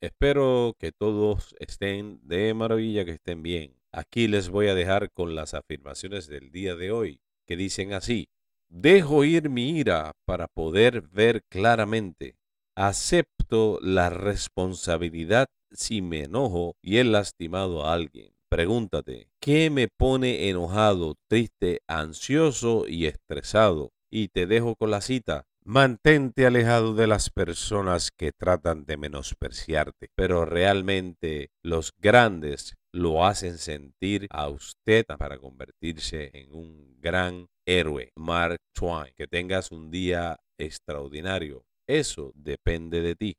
espero que todos estén de maravilla, que estén bien. Aquí les voy a dejar con las afirmaciones del día de hoy, que dicen así, dejo ir mi ira para poder ver claramente, acepto la responsabilidad si me enojo y he lastimado a alguien. Pregúntate, ¿qué me pone enojado, triste, ansioso y estresado? Y te dejo con la cita. Mantente alejado de las personas que tratan de menospreciarte, pero realmente los grandes lo hacen sentir a usted para convertirse en un gran héroe. Mark Twain, que tengas un día extraordinario. Eso depende de ti.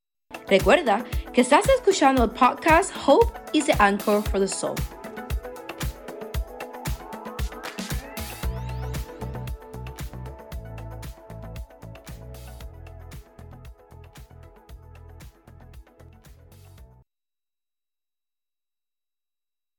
Recuerda que estás escuchando el podcast Hope is the Anchor for the Soul.